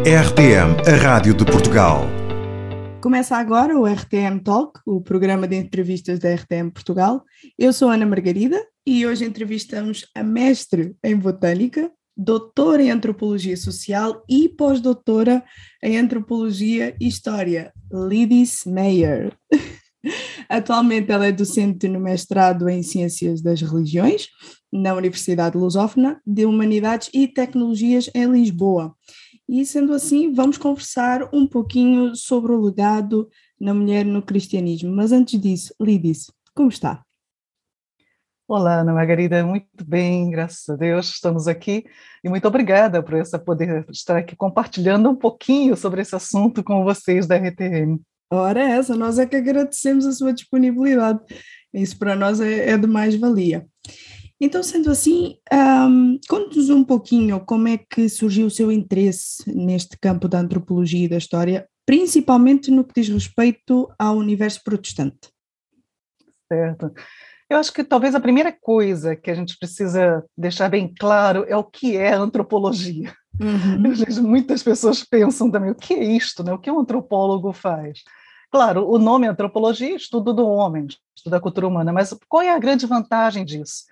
RTM, a Rádio de Portugal. Começa agora o RTM Talk, o programa de entrevistas da RTM Portugal. Eu sou Ana Margarida e hoje entrevistamos a mestre em Botânica, doutora em Antropologia Social e pós-doutora em Antropologia e História, Lidis Meyer. Atualmente ela é docente no mestrado em Ciências das Religiões na Universidade Lusófona de Humanidades e Tecnologias em Lisboa. E sendo assim, vamos conversar um pouquinho sobre o legado na mulher no cristianismo. Mas antes disso, Lidis, como está? Olá, Ana Margarida, muito bem, graças a Deus, estamos aqui e muito obrigada por essa poder estar aqui compartilhando um pouquinho sobre esse assunto com vocês da RTM. Ora, essa, nós é que agradecemos a sua disponibilidade. Isso para nós é, é de mais valia. Então, sendo assim, um, conte-nos um pouquinho como é que surgiu o seu interesse neste campo da antropologia e da história, principalmente no que diz respeito ao universo protestante. Certo. Eu acho que talvez a primeira coisa que a gente precisa deixar bem claro é o que é antropologia. Uhum. Muitas pessoas pensam também o que é isto, né? O que um antropólogo faz? Claro, o nome antropologia é estudo do homem, estudo da cultura humana, mas qual é a grande vantagem disso?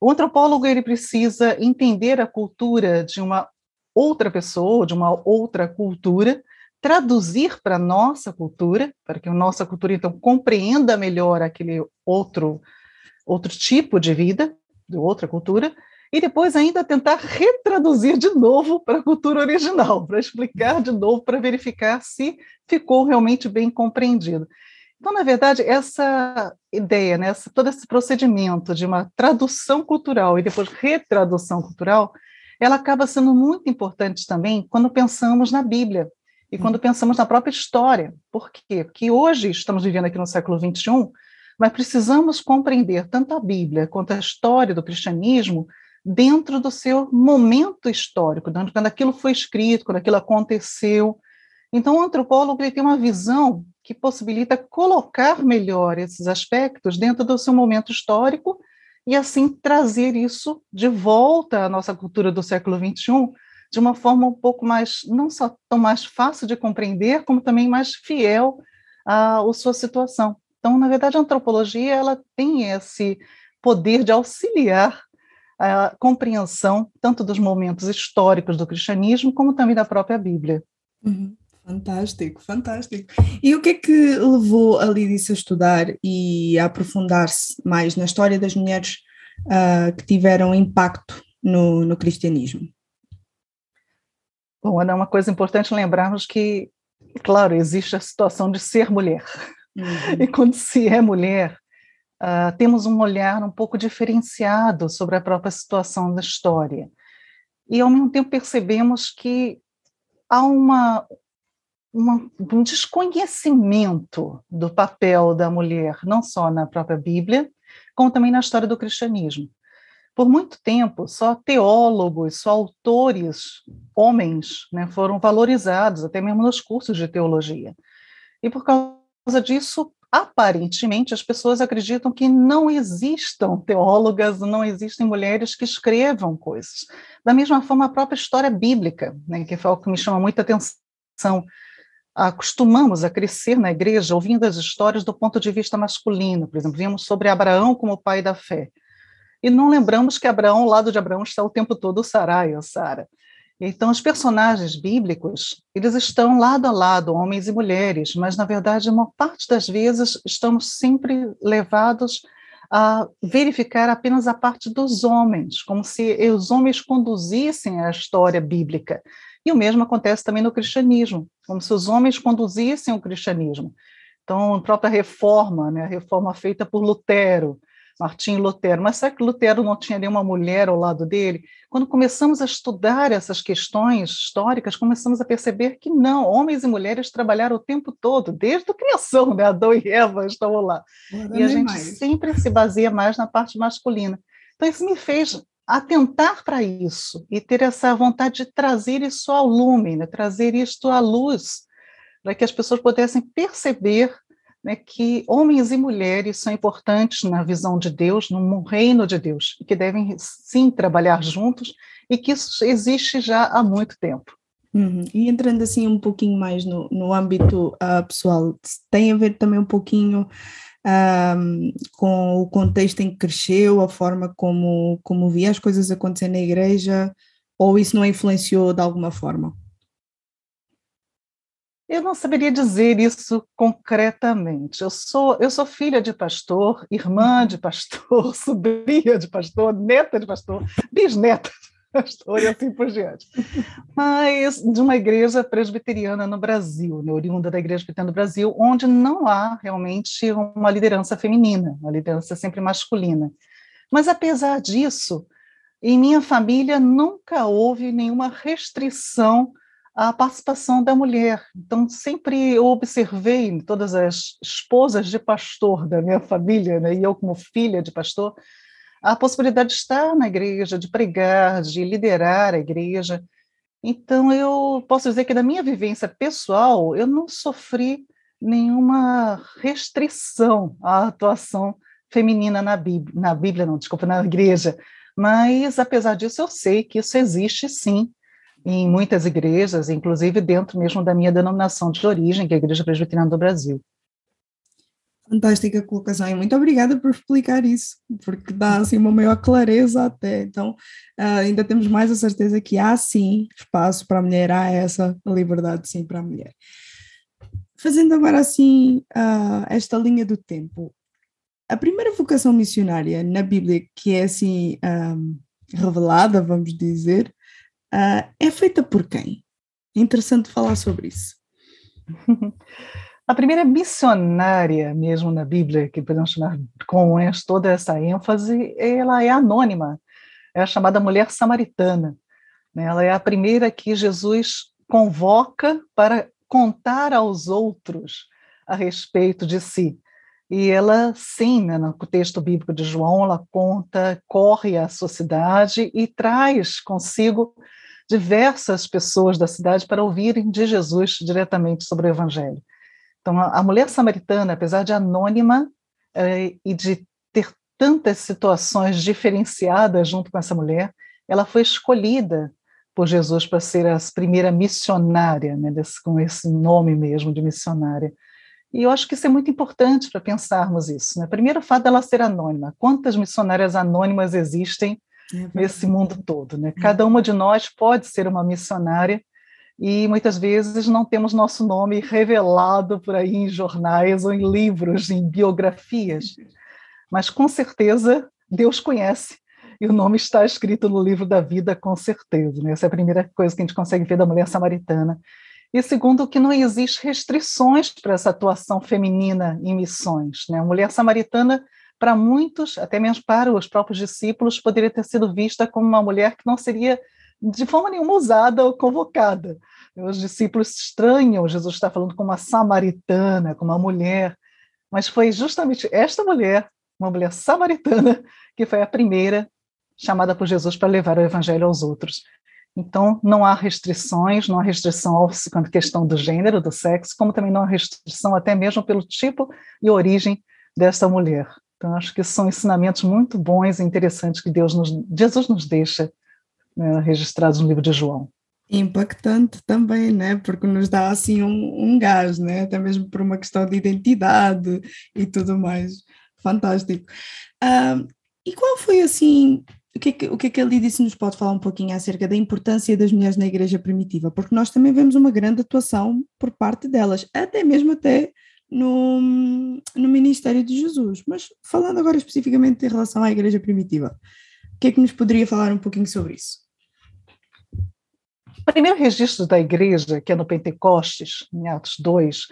O antropólogo ele precisa entender a cultura de uma outra pessoa, de uma outra cultura, traduzir para a nossa cultura, para que a nossa cultura então compreenda melhor aquele outro outro tipo de vida, de outra cultura, e depois ainda tentar retraduzir de novo para a cultura original, para explicar de novo, para verificar se ficou realmente bem compreendido. Então, na verdade, essa ideia, né, todo esse procedimento de uma tradução cultural e depois retradução cultural, ela acaba sendo muito importante também quando pensamos na Bíblia e quando pensamos na própria história. Por quê? Porque hoje estamos vivendo aqui no século XXI, mas precisamos compreender tanto a Bíblia quanto a história do cristianismo dentro do seu momento histórico, quando aquilo foi escrito, quando aquilo aconteceu. Então, o antropólogo ele tem uma visão que possibilita colocar melhor esses aspectos dentro do seu momento histórico e, assim, trazer isso de volta à nossa cultura do século XXI de uma forma um pouco mais, não só tão mais fácil de compreender, como também mais fiel à, à sua situação. Então, na verdade, a antropologia ela tem esse poder de auxiliar a compreensão tanto dos momentos históricos do cristianismo como também da própria Bíblia. Uhum. Fantástico, fantástico. E o que é que levou a Lídice a estudar e a aprofundar-se mais na história das mulheres uh, que tiveram impacto no, no cristianismo? Bom, Ana, é uma coisa importante lembrarmos que, claro, existe a situação de ser mulher. Uhum. E quando se é mulher, uh, temos um olhar um pouco diferenciado sobre a própria situação da história. E, ao mesmo tempo, percebemos que há uma, uma, um desconhecimento do papel da mulher, não só na própria Bíblia, como também na história do cristianismo. Por muito tempo, só teólogos, só autores, homens, né, foram valorizados, até mesmo nos cursos de teologia. E por causa disso, aparentemente, as pessoas acreditam que não existam teólogas, não existem mulheres que escrevam coisas. Da mesma forma, a própria história bíblica, né, que foi algo que me chama muita atenção. Acostumamos a crescer na igreja ouvindo as histórias do ponto de vista masculino. Por exemplo, vimos sobre Abraão como pai da fé. E não lembramos que Abraão, ao lado de Abraão, está o tempo todo Sarai ou Sara. Então, os personagens bíblicos, eles estão lado a lado, homens e mulheres, mas, na verdade, uma parte das vezes, estamos sempre levados a verificar apenas a parte dos homens, como se os homens conduzissem a história bíblica. E o mesmo acontece também no cristianismo, como se os homens conduzissem o cristianismo. Então, a própria reforma, né, a reforma feita por Lutero, Martim Lutero. Mas será que Lutero não tinha nenhuma mulher ao lado dele? Quando começamos a estudar essas questões históricas, começamos a perceber que não, homens e mulheres trabalharam o tempo todo, desde a criação, né? Adão e Eva estavam lá. Não, e a gente mais. sempre se baseia mais na parte masculina. Então, isso me fez atentar para isso e ter essa vontade de trazer isso ao lume, né? trazer isto à luz, para que as pessoas pudessem perceber né, que homens e mulheres são importantes na visão de Deus, no reino de Deus, e que devem sim trabalhar juntos, e que isso existe já há muito tempo. Uhum. E entrando assim um pouquinho mais no, no âmbito uh, pessoal, tem a ver também um pouquinho um, com o contexto em que cresceu, a forma como, como via as coisas acontecer na igreja, ou isso não influenciou de alguma forma? Eu não saberia dizer isso concretamente. Eu sou, eu sou filha de pastor, irmã de pastor, sobrinha de pastor, neta de pastor, bisneta pastor e assim por diante. Mas de uma igreja presbiteriana no Brasil, né, oriunda da Igreja Presbiteriana do Brasil, onde não há realmente uma liderança feminina, uma liderança sempre masculina. Mas apesar disso, em minha família nunca houve nenhuma restrição à participação da mulher. Então, sempre eu observei todas as esposas de pastor da minha família, né, e eu como filha de pastor, a possibilidade de estar na igreja, de pregar, de liderar a igreja. Então, eu posso dizer que, na minha vivência pessoal, eu não sofri nenhuma restrição à atuação feminina na Bíblia, na Bíblia, não, desculpa, na igreja. Mas, apesar disso, eu sei que isso existe sim em muitas igrejas, inclusive dentro mesmo da minha denominação de origem, que é a Igreja Presbiteriana do Brasil. Fantástica colocação e muito obrigada por explicar isso, porque dá assim uma maior clareza até. Então, uh, ainda temos mais a certeza que há sim espaço para a mulher, há essa liberdade sim para a mulher. Fazendo agora assim uh, esta linha do tempo, a primeira vocação missionária na Bíblia que é assim ah, revelada, vamos dizer, é feita por quem? É interessante falar sobre isso. A primeira missionária mesmo na Bíblia, que podemos chamar com toda essa ênfase, ela é anônima, é a chamada mulher samaritana. Né? Ela é a primeira que Jesus convoca para contar aos outros a respeito de si. E ela, sim, né, no texto bíblico de João, ela conta, corre à sua cidade e traz consigo diversas pessoas da cidade para ouvirem de Jesus diretamente sobre o Evangelho. Então, a, mulher samaritana, apesar de anônima é, e de ter tantas situações diferenciadas junto com essa mulher, ela foi escolhida por Jesus para ser a primeira missionária, né, desse, com esse nome mesmo de missionária. E eu acho que isso é muito importante para pensarmos isso. Né? Primeiro, o fato dela ser anônima. Quantas missionárias anônimas existem é nesse mundo todo? Né? Cada uma de nós pode ser uma missionária e muitas vezes não temos nosso nome revelado por aí em jornais ou em livros, em biografias. Mas com certeza Deus conhece e o nome está escrito no livro da vida, com certeza. Né? Essa é a primeira coisa que a gente consegue ver da mulher samaritana. E segundo, que não existe restrições para essa atuação feminina em missões. Né? A mulher samaritana, para muitos, até mesmo para os próprios discípulos, poderia ter sido vista como uma mulher que não seria de forma nenhuma usada ou convocada. Os discípulos estranham Jesus está falando com uma samaritana, com uma mulher, mas foi justamente esta mulher, uma mulher samaritana, que foi a primeira chamada por Jesus para levar o evangelho aos outros. Então, não há restrições, não há restrição quanto à questão do gênero, do sexo, como também não há restrição até mesmo pelo tipo e origem dessa mulher. Então, acho que são ensinamentos muito bons e interessantes que Deus nos, Jesus nos deixa né, registrados no livro de João. Impactante também, né? Porque nos dá assim um, um gás, né? Até mesmo por uma questão de identidade e tudo mais. Fantástico. Uh, e qual foi assim o que, é que, o que é que Lídice nos pode falar um pouquinho acerca da importância das mulheres na igreja primitiva? Porque nós também vemos uma grande atuação por parte delas, até mesmo até no, no ministério de Jesus. Mas falando agora especificamente em relação à igreja primitiva, o que é que nos poderia falar um pouquinho sobre isso? Primeiro registro da igreja, que é no Pentecostes, em Atos 2,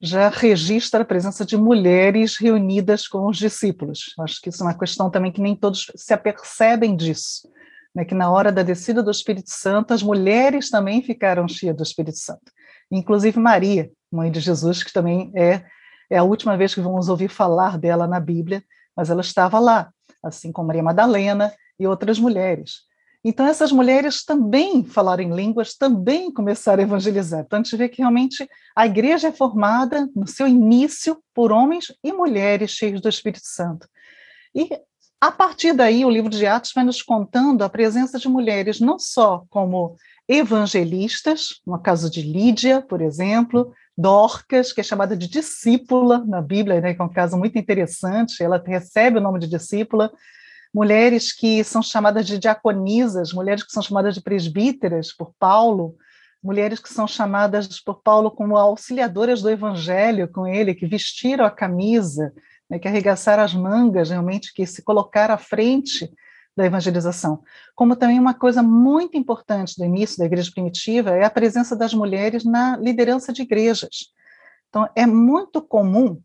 já registra a presença de mulheres reunidas com os discípulos. Acho que isso é uma questão também que nem todos se apercebem disso, né? que na hora da descida do Espírito Santo, as mulheres também ficaram cheias do Espírito Santo, inclusive Maria, mãe de Jesus, que também é, é a última vez que vamos ouvir falar dela na Bíblia, mas ela estava lá, assim como Maria Madalena e outras mulheres. Então, essas mulheres também falaram em línguas, também começaram a evangelizar. Então, a gente vê que realmente a igreja é formada, no seu início, por homens e mulheres cheios do Espírito Santo. E, a partir daí, o livro de Atos vai nos contando a presença de mulheres, não só como evangelistas, no caso de Lídia, por exemplo, Dorcas, que é chamada de discípula na Bíblia, né, que é um caso muito interessante, ela recebe o nome de discípula, mulheres que são chamadas de diaconisas, mulheres que são chamadas de presbíteras por Paulo, mulheres que são chamadas por Paulo como auxiliadoras do evangelho com ele, que vestiram a camisa, né, que arregaçaram as mangas, realmente, que se colocaram à frente da evangelização. Como também uma coisa muito importante do início da igreja primitiva é a presença das mulheres na liderança de igrejas. Então, é muito comum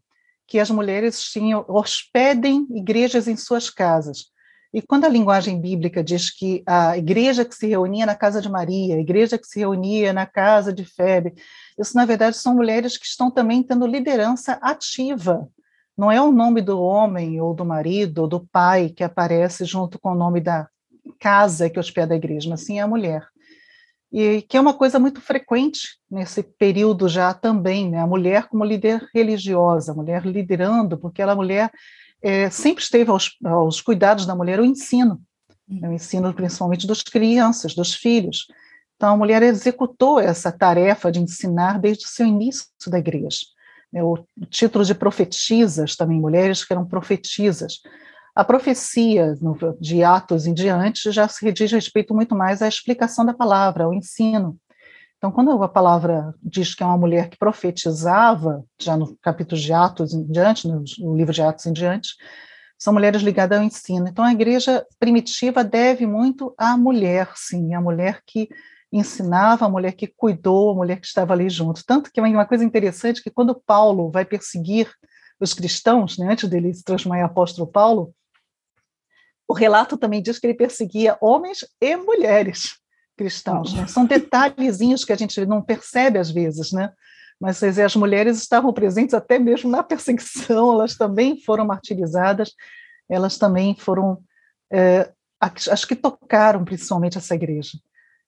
que as mulheres tinham, hospedem igrejas em suas casas. E quando a linguagem bíblica diz que a igreja que se reunia na casa de Maria, a igreja que se reunia na casa de Febe, isso na verdade são mulheres que estão também tendo liderança ativa não é o nome do homem ou do marido ou do pai que aparece junto com o nome da casa que hospeda a igreja, mas sim a mulher. E que é uma coisa muito frequente nesse período já também, né? A mulher como líder religiosa, a mulher liderando, porque ela, a mulher, é, sempre esteve aos, aos, cuidados da mulher o ensino, né? o ensino principalmente dos crianças, dos filhos. Então, a mulher executou essa tarefa de ensinar desde o seu início da igreja. Né, o título de profetisas também, mulheres que eram profetisas. A profecia de Atos em diante já se diz respeito muito mais à explicação da palavra, ao ensino. Então, quando a palavra diz que é uma mulher que profetizava, já no capítulo de Atos em diante, no, livro de Atos em diante, são mulheres ligadas ao ensino. Então, a igreja primitiva deve muito à mulher, sim, à mulher que ensinava, a mulher que cuidou, a mulher que estava ali junto. Tanto que uma coisa interessante é que quando Paulo vai perseguir os cristãos, né, antes dele se transformar em apóstolo Paulo, o relato também diz que ele perseguia homens e mulheres cristãos. Né? São detalhezinhos que a gente não percebe às vezes, né? Mas as mulheres estavam presentes até mesmo na perseguição, elas também foram martirizadas, elas também foram, é, acho que tocaram principalmente essa igreja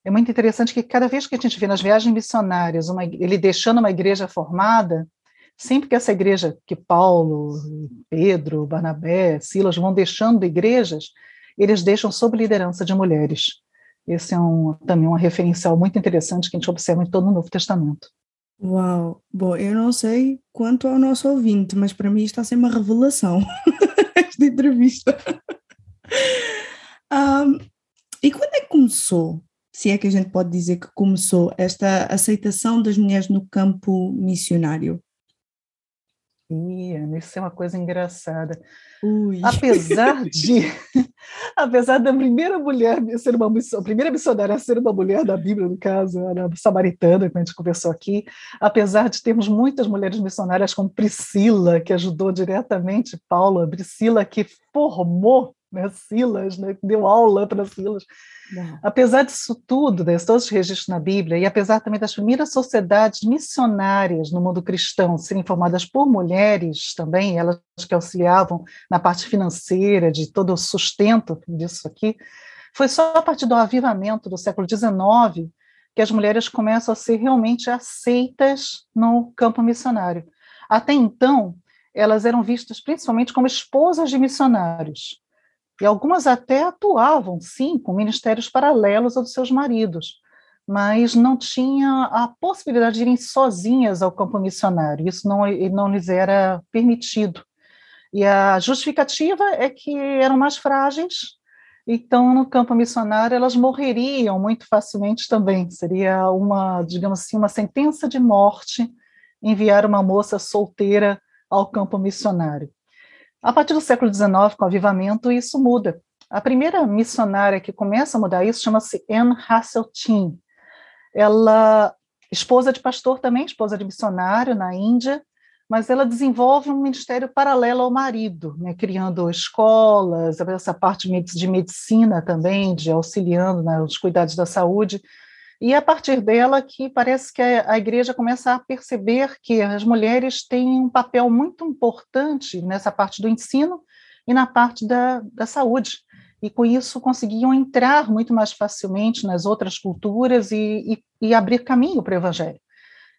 é muito interessante que cada vez que a gente vê nas viagens missionárias uma, ele deixando uma igreja formada, sempre que essa igreja, que Paulo, Pedro, Barnabé, Silas vão deixando igrejas, eles deixam sob liderança de mulheres. Esse é um, também um referencial muito interessante que a gente observa em todo o Novo Testamento. Uau! Bom, eu não sei quanto ao nosso ouvinte, mas para mim está a ser uma revelação esta entrevista. um, e quando é que começou se é que a gente pode dizer que começou esta aceitação das mulheres no campo missionário? Ia, isso é uma coisa engraçada. Ui. Apesar de, apesar da primeira mulher ser uma a primeira missionária ser uma mulher da Bíblia, no caso, a samaritana, que a gente conversou aqui, apesar de termos muitas mulheres missionárias como Priscila, que ajudou diretamente Paulo, Priscila que formou né, Silas, né, deu aula para Silas, Apesar disso tudo, desses todos os registros na Bíblia, e apesar também das primeiras sociedades missionárias no mundo cristão serem formadas por mulheres também, elas que auxiliavam na parte financeira, de todo o sustento disso aqui, foi só a partir do avivamento do século XIX que as mulheres começam a ser realmente aceitas no campo missionário. Até então, elas eram vistas principalmente como esposas de missionários e algumas até atuavam, sim, com ministérios paralelos aos seus maridos, mas não tinha a possibilidade de irem sozinhas ao campo missionário, isso não, não lhes era permitido. E a justificativa é que eram mais frágeis, então no campo missionário elas morreriam muito facilmente também, seria uma, digamos assim, uma sentença de morte enviar uma moça solteira ao campo missionário. A partir do século XIX, com o avivamento, isso muda. A primeira missionária que começa a mudar isso chama-se Anne Hasseltine. Ela, esposa de pastor também, esposa de missionário na Índia, mas ela desenvolve um ministério paralelo ao marido, né, criando escolas, essa parte de medicina também, de auxiliando nos cuidados da saúde. E é a partir dela que parece que a, igreja começa a perceber que as mulheres têm um papel muito importante nessa parte do ensino e na parte da, da saúde. E com isso conseguiam entrar muito mais facilmente nas outras culturas e, e, e abrir caminho para o evangelho.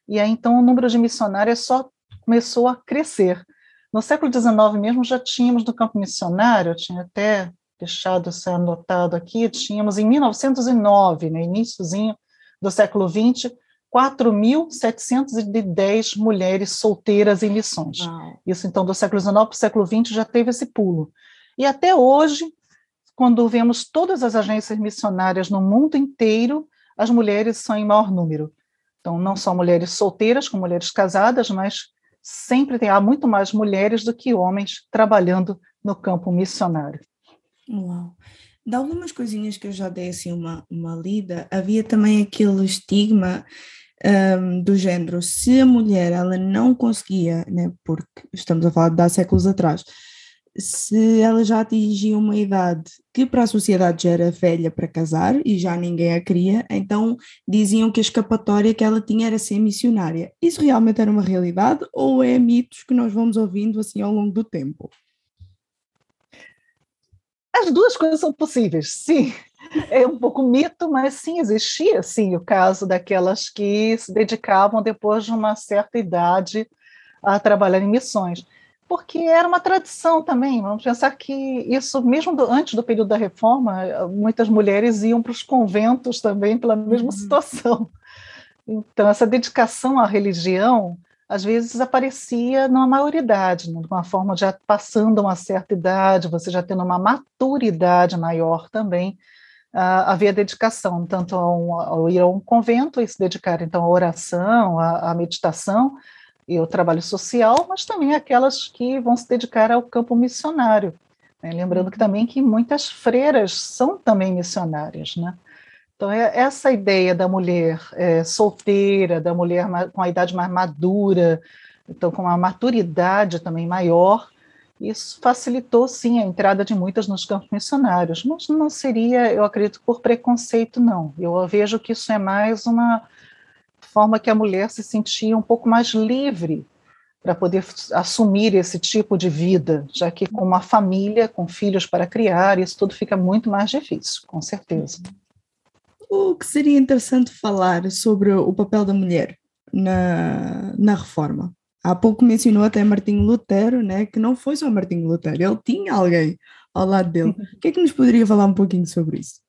E aí então o número de missionárias só começou a crescer. No século XIX mesmo já tínhamos no campo missionário, eu tinha até deixado isso anotado aqui, tínhamos em 1909, no né, iníciozinho, do século XX, 4.710 mulheres solteiras em missões. Isso, então, do século XIX para o século XX já teve esse pulo. E até hoje, quando vemos todas as agências missionárias no mundo inteiro, as mulheres são em maior número. Então, não só mulheres solteiras, como mulheres casadas, mas sempre tem, há muito mais mulheres do que homens trabalhando no campo missionário. Uau! De algumas coisinhas que eu já dei assim uma, uma lida, havia também aquele estigma um, do género, se a mulher ela não conseguia, né, porque estamos a falar de há séculos atrás, se ela já atingia uma idade que para a sociedade já era velha para casar e já ninguém a queria, então diziam que a escapatória que ela tinha era ser missionária. Isso realmente era uma realidade ou é mitos que nós vamos ouvindo assim ao longo do tempo? As duas coisas são possíveis, sim é um pouco mito, mas sim, existia sim o caso daquelas que se dedicavam depois de uma certa idade a trabalhar em missões. Porque era uma tradição também, vamos pensar que isso, mesmo do, antes do período da reforma, muitas mulheres iam para os conventos também pela mesma uhum. situação. Então, essa dedicação à religião às vezes aparecia numa maioridade, né, de uma forma já passando uma certa idade, você já tendo uma maturidade maior também, uh, havia dedicação, tanto ao, ao, ir a um convento e se dedicar então à oração, à, à meditação e ao trabalho social, mas também aquelas que vão se dedicar ao campo missionário. Né? Lembrando que uhum. também que muitas freiras são também missionárias, né? Então, é essa ideia da mulher é, solteira, da mulher com a idade mais madura, então com uma maturidade também maior, isso facilitou, sim, a entrada de muitas nos campos missionários, mas não seria, eu acredito, por preconceito, não. Eu vejo que isso é mais uma forma que a mulher se sentia um pouco mais livre para poder assumir esse tipo de vida, já que com uma família, com filhos para criar, isso tudo fica muito mais difícil, com certeza. O que seria interessante falar sobre o papel da mulher na, na reforma? Há pouco mencionou até Martinho Lutero, né, que não foi só Martinho Lutero, ele tinha alguém ao lado dele. O que é que nos poderia falar um pouquinho sobre isso?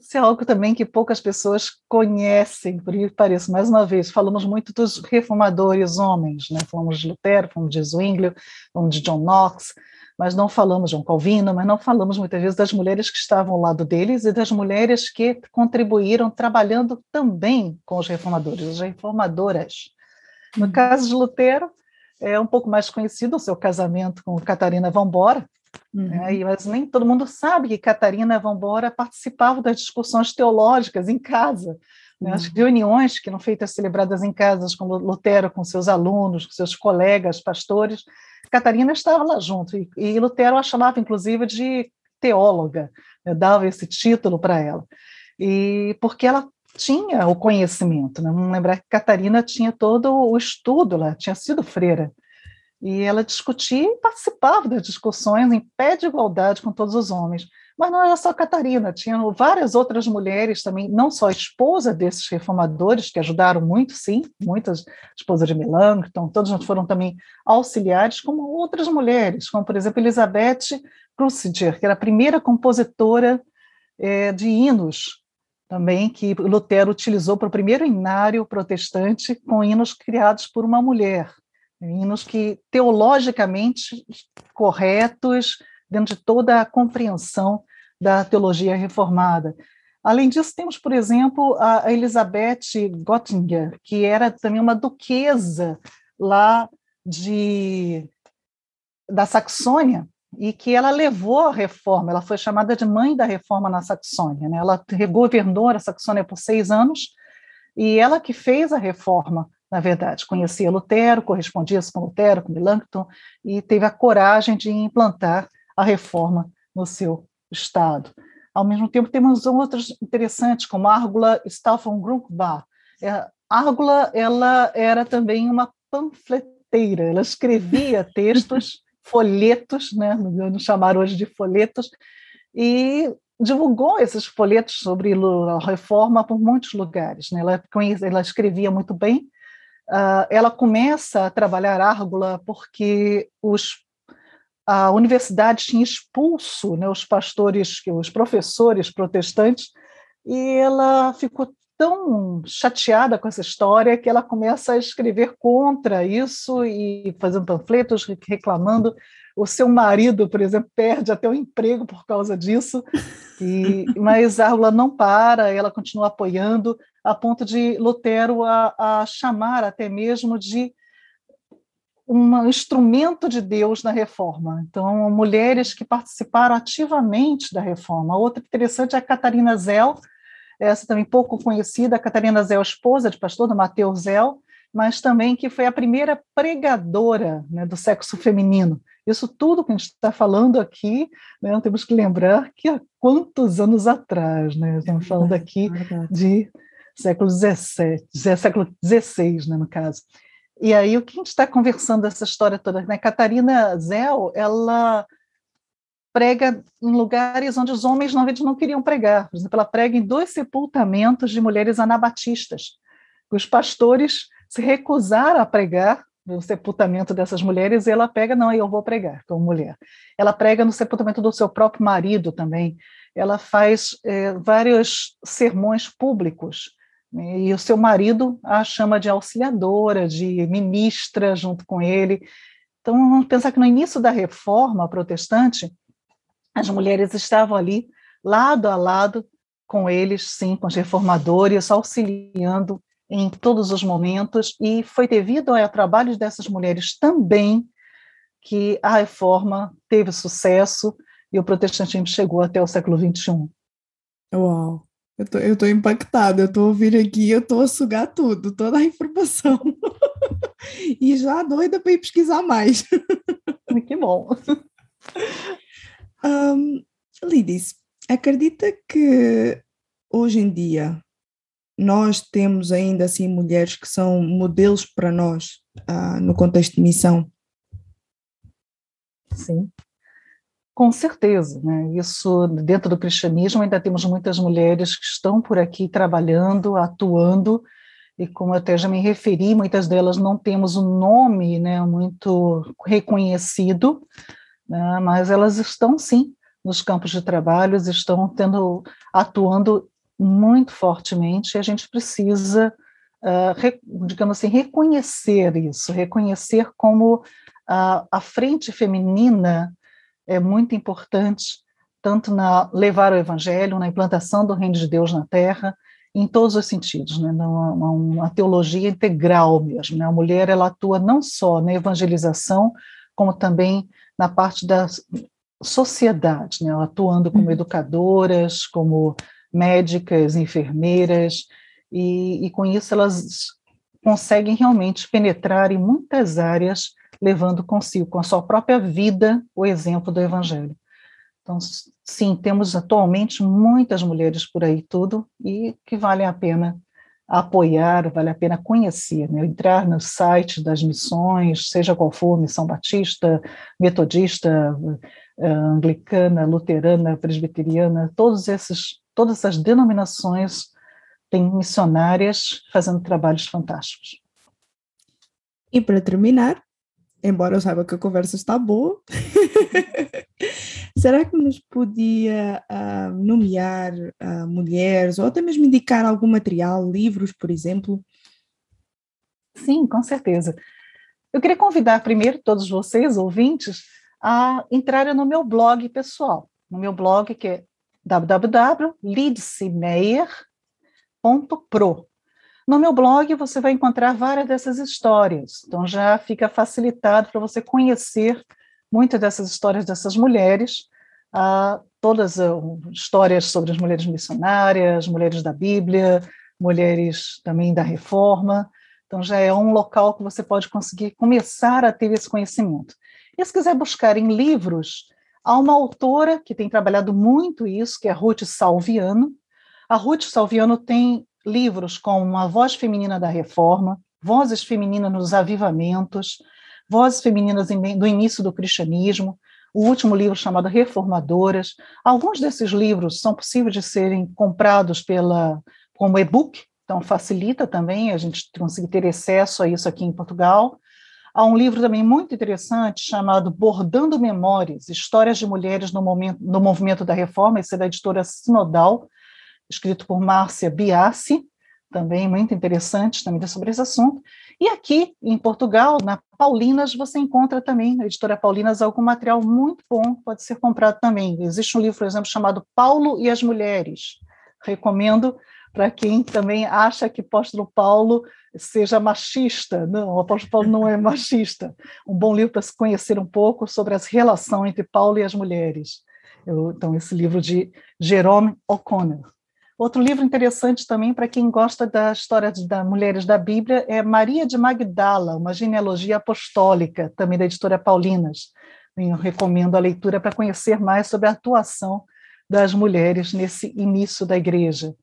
Isso é algo também que poucas pessoas conhecem, por que pareça. Mais uma vez, falamos muito dos reformadores homens, né? falamos de Lutero, falamos de Zwinglio, falamos de John Knox, mas não falamos de João Calvino, mas não falamos muitas vezes das mulheres que estavam ao lado deles e das mulheres que contribuíram trabalhando também com os reformadores, as reformadoras. No caso de Lutero, é um pouco mais conhecido o seu casamento com Catarina Vambora, uhum. né, mas nem todo mundo sabe que Catarina Vambora participava das discussões teológicas em casa, né, as uhum. reuniões que eram feitas celebradas em casas, como Lutero com seus alunos, com seus colegas pastores, Catarina estava lá junto, e, e Lutero a chamava, inclusive, de teóloga, né, dava esse título para ela. E porque ela tinha o conhecimento. Né? Vamos lembrar que Catarina tinha todo o estudo, ela tinha sido freira. E ela discutia e participava das discussões em pé de igualdade com todos os homens. Mas não era só Catarina, tinham várias outras mulheres também, não só esposa desses reformadores, que ajudaram muito, sim, muitas, esposa de Melanchthon, todos foram também auxiliares, como outras mulheres, como, por exemplo, Elizabeth Cruciger, que era a primeira compositora é, de hinos também que Lutero utilizou para o primeiro inário protestante com hinos criados por uma mulher, hinos que teologicamente corretos dentro de toda a compreensão da teologia reformada. Além disso, temos, por exemplo, a Elizabeth Göttinger, que era também uma duquesa lá de da Saxônia, e que ela levou a reforma, ela foi chamada de mãe da reforma na Saxônia. Né? Ela governou a Saxônia por seis anos e ela que fez a reforma, na verdade. Conhecia Lutero, correspondia-se com Lutero, com Melanchthon, e teve a coragem de implantar a reforma no seu estado. Ao mesmo tempo, temos outros interessantes, como Árgula Staffan Grunkbar. É, Árgula ela era também uma panfleteira, ela escrevia textos folhetos, né, nos chamaram hoje de folhetos, e divulgou esses folhetos sobre a reforma por muitos lugares. Né? Ela, ela escrevia muito bem. Uh, ela começa a trabalhar Árgula porque os, a universidade tinha expulso né, os pastores, os professores protestantes e ela ficou tão chateada com essa história que ela começa a escrever contra isso e fazendo panfletos reclamando. O seu marido, por exemplo, perde até o emprego por causa disso, e, mas a Árvula não para, ela continua apoiando, a ponto de Lutero a, a chamar até mesmo de um instrumento de Deus na reforma. Então, mulheres que participaram ativamente da reforma. Outra interessante é a Catarina Zell, essa também pouco conhecida, a Catarina Zell, esposa de pastor do Mateus Zell, mas também que foi a primeira pregadora né, do sexo feminino. Isso tudo que a gente está falando aqui, né, temos que lembrar que há quantos anos atrás, né, estamos falando aqui de século XVII, século XVI, né, no caso. E aí o que a gente está conversando essa história toda, né? Catarina Zell, ela prega em lugares onde os homens normalmente não queriam pregar. Por exemplo, ela prega em dois sepultamentos de mulheres anabatistas. Os pastores se recusaram a pregar no sepultamento dessas mulheres e ela pega, não, eu vou pregar como mulher. Ela prega no sepultamento do seu próprio marido também. Ela faz é, vários sermões públicos e o seu marido a chama de auxiliadora, de ministra junto com ele. Então, vamos pensar que no início da reforma protestante, as mulheres estavam ali, lado a lado com eles, sim, com os reformadores, auxiliando em todos os momentos, e foi devido ao trabalho dessas mulheres também que a reforma teve sucesso e o protestantismo chegou até o século XXI. Uau! Eu tô, eu tô impactada, eu tô ouvindo aqui, eu tô a sugar tudo, toda a informação. e já doida para ir pesquisar mais. que bom. Um, Lidis, acredita que hoje em dia nós temos ainda assim mulheres que são modelos para nós uh, no contexto de missão? Sim, com certeza. Né? Isso, dentro do cristianismo, ainda temos muitas mulheres que estão por aqui trabalhando, atuando, e como até já me referi, muitas delas não temos um nome né, muito reconhecido, né, mas elas estão sim nos campos de trabalho, estão tendo, atuando muito fortemente, e a gente precisa, uh, re, digamos assim, reconhecer isso, reconhecer como uh, a frente feminina é muito importante, tanto na levar o evangelho, na implantação do reino de Deus na terra, em todos os sentidos, né? uma, uma teologia integral mesmo. Né? A mulher ela atua não só na evangelização, como também na parte da sociedade, né? atuando como uhum. educadoras, como médicas, enfermeiras, e, e, com isso elas conseguem realmente penetrar em muitas áreas, levando consigo, com a sua própria vida, o exemplo do Evangelho. Então, sim, temos atualmente muitas mulheres por aí tudo, e que vale a pena apoiar, vale a pena conhecer, né? entrar no site das missões, seja qual for, missão batista, metodista, eh, anglicana, luterana, presbiteriana, todos esses, todas essas denominações têm missionárias fazendo trabalhos fantásticos. E para terminar, embora eu saiba que a conversa está boa, será que nos podia uh, nomear uh, mulheres ou até mesmo indicar algum material, livros, por exemplo? Sim, com certeza. Eu queria convidar primeiro todos vocês, ouvintes, a entrarem no meu blog pessoal, no meu blog que é www.lidsemeyer.pro. No meu blog você vai encontrar várias dessas histórias, então já fica facilitado para você conhecer muitas dessas histórias dessas mulheres, ah, todas as histórias sobre as mulheres missionárias, mulheres da Bíblia, mulheres também da Reforma. Então já é um local que você pode conseguir começar a ter esse conhecimento. E se quiser buscar em livros, há uma autora que tem trabalhado muito isso, que é Ruth Salviano. A Ruth Salviano tem livros como A Voz Feminina da Reforma, Vozes Femininas nos Avivamentos, Vozes Femininas do Início do Cristianismo, o último livro chamado Reformadoras. Alguns desses livros são possíveis de serem comprados pela como e-book, então facilita também a gente conseguir ter acesso a isso aqui em Portugal. Há um livro também muito interessante chamado Bordando Memórias, Histórias de Mulheres no, momento, no Movimento da Reforma, esse é da editora Sinodal, escrito por Márcia Biassi, também muito interessante também sobre esse assunto. E aqui em Portugal, na Paulinas, você encontra também, na editora Paulinas, algum material muito bom, pode ser comprado também. Existe um livro, por exemplo, chamado Paulo e as Mulheres. Recomendo para quem também acha que o apóstolo Paulo seja machista. Não, o apóstolo Paulo não é machista. Um bom livro para se conhecer um pouco sobre as relações entre Paulo e as mulheres. Eu, então, esse livro de Jerome O'Connor. Outro livro interessante também para quem gosta da história das mulheres da Bíblia é Maria de Magdala, uma genealogia apostólica, também da editora Paulinas. Eu recomendo a leitura para conhecer mais sobre a atuação das mulheres nesse início da igreja.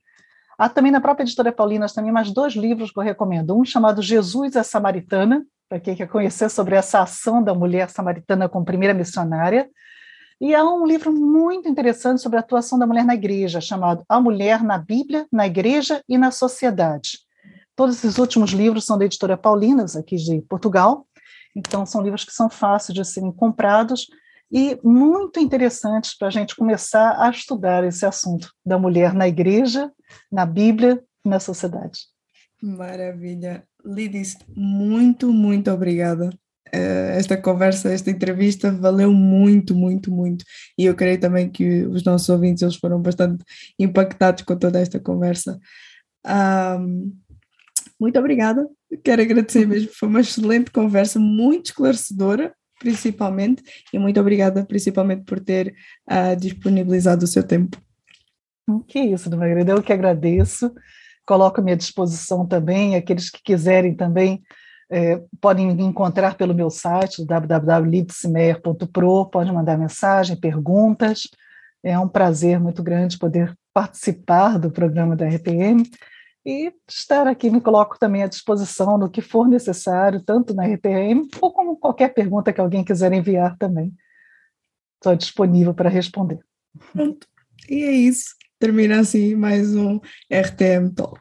Há também na própria editora Paulinas também mais dois livros que eu recomendo. Um chamado Jesus a Samaritana, para quem quer conhecer sobre essa ação da mulher samaritana como primeira missionária, e há um livro muito interessante sobre a atuação da mulher na igreja, chamado A Mulher na Bíblia, na Igreja e na Sociedade. Todos esses últimos livros são da editora Paulinas, aqui de Portugal, então são livros que são fáceis de serem comprados e muito interessantes para a gente começar a estudar esse assunto da mulher na igreja, na Bíblia e na sociedade. Maravilha. Lidis, muito, muito obrigada esta conversa, esta entrevista valeu muito, muito, muito. E eu creio também que os nossos ouvintes eles foram bastante impactados com toda esta conversa. Um, muito obrigada. Quero agradecer mesmo. Foi uma excelente conversa, muito esclarecedora, principalmente, e muito obrigada, principalmente, por ter uh, disponibilizado o seu tempo. Que isso, Dona Margarida, eu que agradeço. Coloco à disposição também, aqueles que quiserem também é, podem me encontrar pelo meu site, www.lipsimeyer.pro, pode mandar mensagem, perguntas. É um prazer muito grande poder participar do programa da RPM e estar aqui, me coloco também à disposição no que for necessário, tanto na RPM ou como qualquer pergunta que alguém quiser enviar também. Estou disponível para responder. Pronto. E é isso. Termina assim mais um RTM Talk.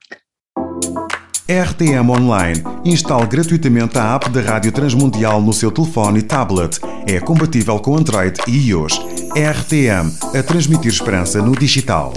RTM Online. Instale gratuitamente a app da Rádio Transmundial no seu telefone e tablet. É compatível com Android e iOS. RTM, a transmitir esperança no digital.